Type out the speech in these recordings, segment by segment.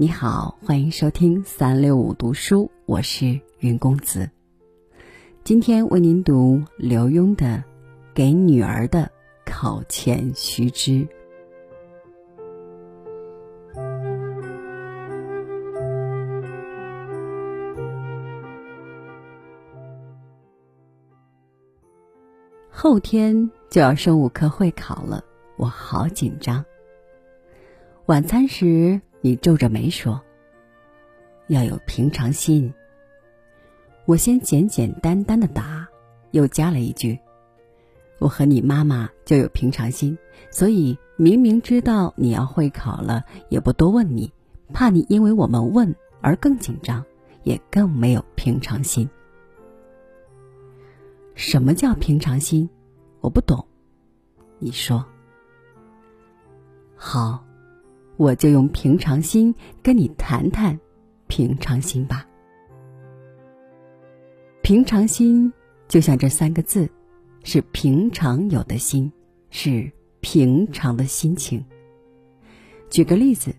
你好，欢迎收听三六五读书，我是云公子。今天为您读刘墉的《给女儿的考前须知》。后天就要生物课会考了，我好紧张。晚餐时。你皱着眉说：“要有平常心。”我先简简单单的答，又加了一句：“我和你妈妈就有平常心，所以明明知道你要会考了，也不多问你，怕你因为我们问而更紧张，也更没有平常心。”什么叫平常心？我不懂。你说。好。我就用平常心跟你谈谈平常心吧。平常心就像这三个字，是平常有的心，是平常的心情。举个例子，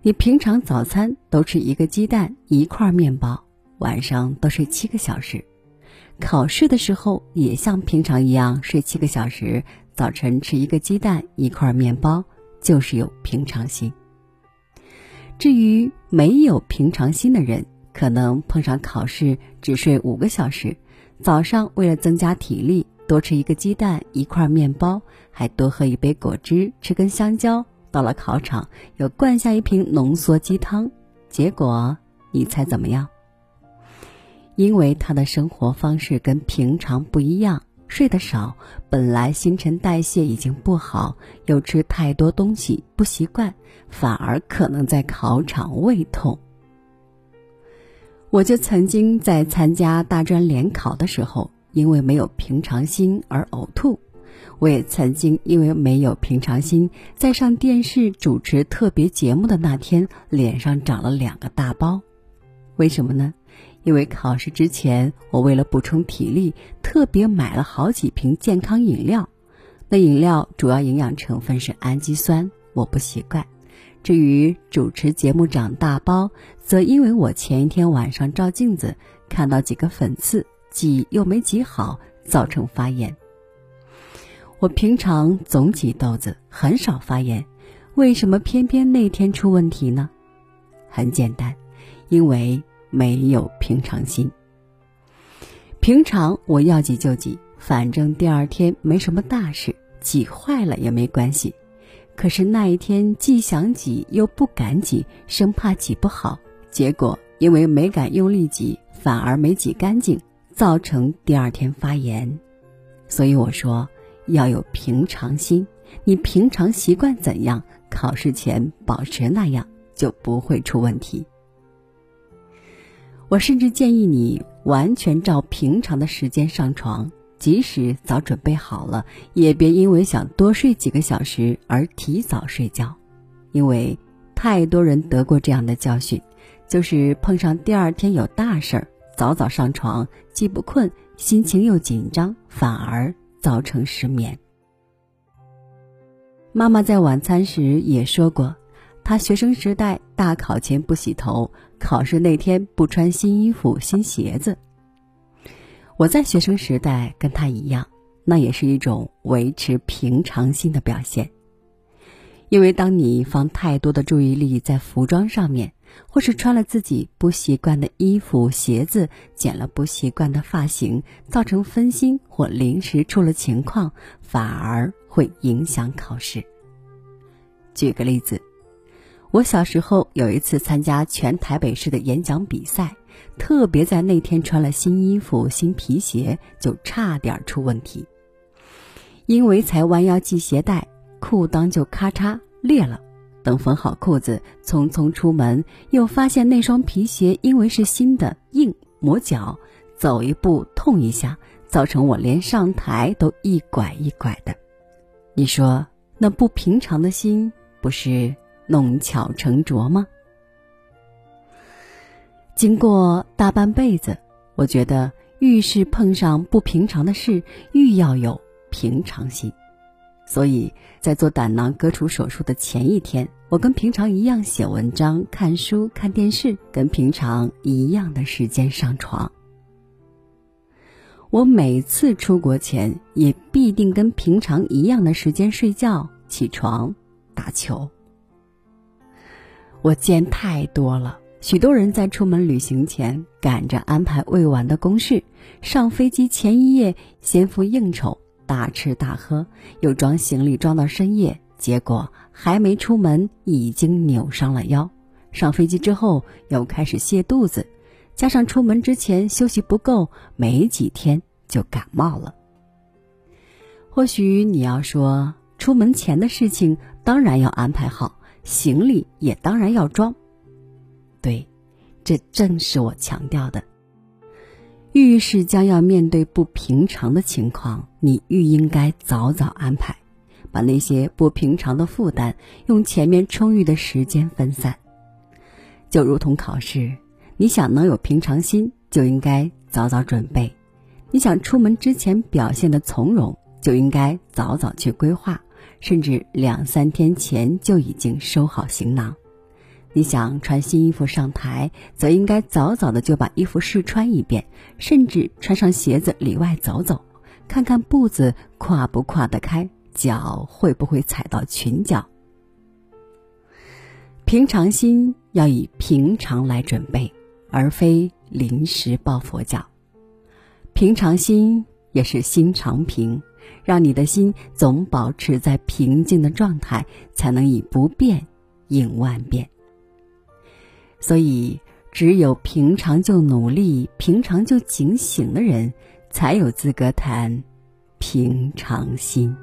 你平常早餐都吃一个鸡蛋一块面包，晚上都睡七个小时，考试的时候也像平常一样睡七个小时，早晨吃一个鸡蛋一块面包。就是有平常心。至于没有平常心的人，可能碰上考试只睡五个小时，早上为了增加体力，多吃一个鸡蛋一块面包，还多喝一杯果汁，吃根香蕉。到了考场，又灌下一瓶浓缩鸡汤，结果你猜怎么样？因为他的生活方式跟平常不一样。睡得少，本来新陈代谢已经不好，又吃太多东西不习惯，反而可能在考场胃痛。我就曾经在参加大专联考的时候，因为没有平常心而呕吐；我也曾经因为没有平常心，在上电视主持特别节目的那天，脸上长了两个大包。为什么呢？因为考试之前，我为了补充体力，特别买了好几瓶健康饮料。那饮料主要营养成分是氨基酸，我不习惯。至于主持节目长大包，则因为我前一天晚上照镜子看到几个粉刺，挤又没挤好，造成发炎。我平常总挤痘子，很少发炎，为什么偏偏那天出问题呢？很简单，因为。没有平常心。平常我要挤就挤，反正第二天没什么大事，挤坏了也没关系。可是那一天既想挤又不敢挤，生怕挤不好，结果因为没敢用力挤，反而没挤干净，造成第二天发炎。所以我说要有平常心，你平常习惯怎样，考试前保持那样，就不会出问题。我甚至建议你完全照平常的时间上床，即使早准备好了，也别因为想多睡几个小时而提早睡觉，因为太多人得过这样的教训，就是碰上第二天有大事儿，早早上床，既不困，心情又紧张，反而造成失眠。妈妈在晚餐时也说过。他学生时代大考前不洗头，考试那天不穿新衣服、新鞋子。我在学生时代跟他一样，那也是一种维持平常心的表现。因为当你放太多的注意力在服装上面，或是穿了自己不习惯的衣服、鞋子，剪了不习惯的发型，造成分心或临时出了情况，反而会影响考试。举个例子。我小时候有一次参加全台北市的演讲比赛，特别在那天穿了新衣服、新皮鞋，就差点出问题。因为才弯腰系鞋带，裤裆就咔嚓裂了。等缝好裤子，匆匆出门，又发现那双皮鞋因为是新的，硬磨脚，走一步痛一下，造成我连上台都一拐一拐的。你说那不平常的心，不是？弄巧成拙吗？经过大半辈子，我觉得遇事碰上不平常的事，愈要有平常心。所以在做胆囊割除手术的前一天，我跟平常一样写文章、看书、看电视，跟平常一样的时间上床。我每次出国前也必定跟平常一样的时间睡觉、起床、打球。我见太多了，许多人在出门旅行前赶着安排未完的公事，上飞机前一夜先赴应酬，大吃大喝，又装行李装到深夜，结果还没出门已经扭伤了腰。上飞机之后又开始泻肚子。加上出门之前休息不够，没几天就感冒了。或许你要说，出门前的事情当然要安排好，行李也当然要装。对，这正是我强调的。遇事将要面对不平常的情况，你愈应该早早安排，把那些不平常的负担用前面充裕的时间分散。就如同考试。你想能有平常心，就应该早早准备；你想出门之前表现的从容，就应该早早去规划，甚至两三天前就已经收好行囊。你想穿新衣服上台，则应该早早的就把衣服试穿一遍，甚至穿上鞋子里外走走，看看步子跨不跨得开，脚会不会踩到裙角。平常心要以平常来准备。而非临时抱佛脚，平常心也是心常平，让你的心总保持在平静的状态，才能以不变应万变。所以，只有平常就努力、平常就警醒的人，才有资格谈平常心。